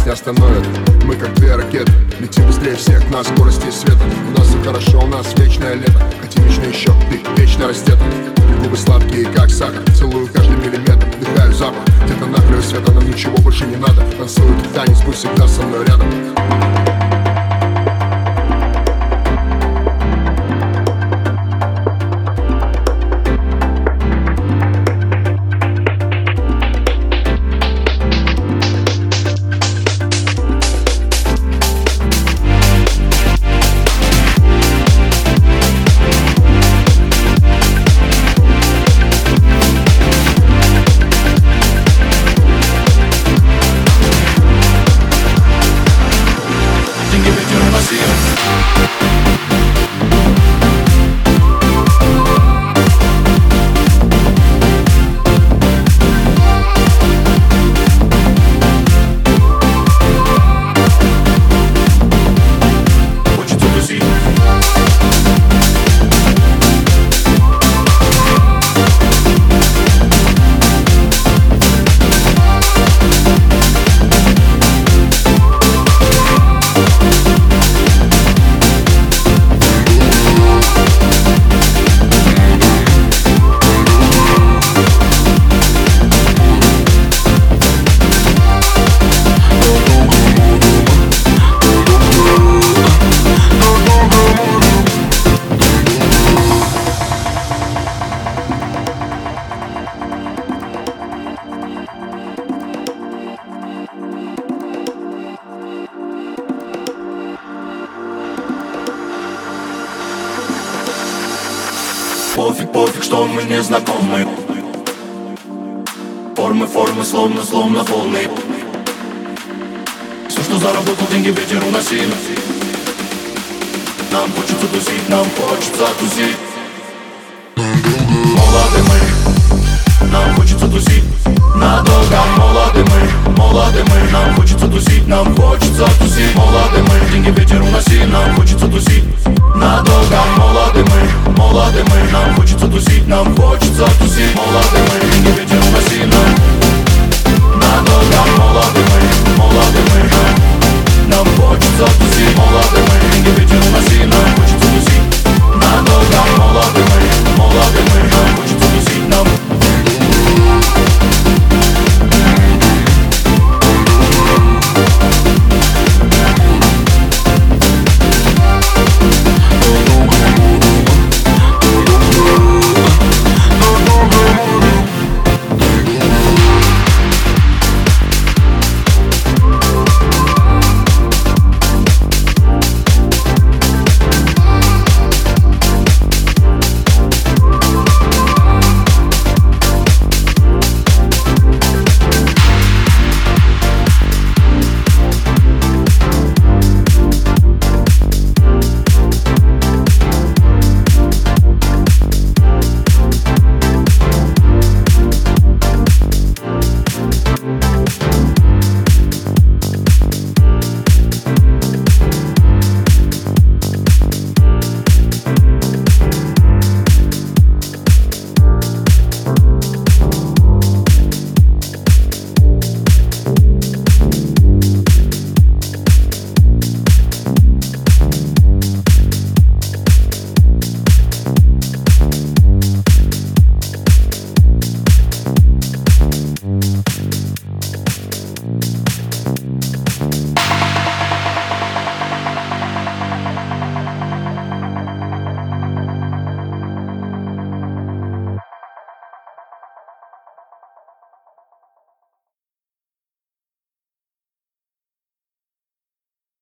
нас не остановит Мы как две ракеты, летим быстрее всех на скорости света. У нас все хорошо, у нас вечное лето. Хотим вечно еще, ты вечно растет Губы сладкие, как сахар. Целую каждый миллиметр, вдыхаю запах. Где-то на краю света нам ничего больше не надо. Танцует танец, пусть всегда со мной рядом Пофиг, пофиг, что мы не знакомы. Формы, формы, словно, словно полный Все, что заработал, деньги ветер уносил. Нам хочется тусить, нам хочется тусить. Молоды мы, нам хочется тусить Надолго. Молоды мы, молоды мы. Нам хочется тусить, нам хочется тусить. Молоды мы, деньги ветер уноси Нам хочется тусить Надолго. Молоды мы, молоды мы. Нам Тусить нам хочется тусить Молоды мы, не ведем на Надо нам ногах молоды мы, молоды мы Нам хочется тусить Молоды мы, не ведем на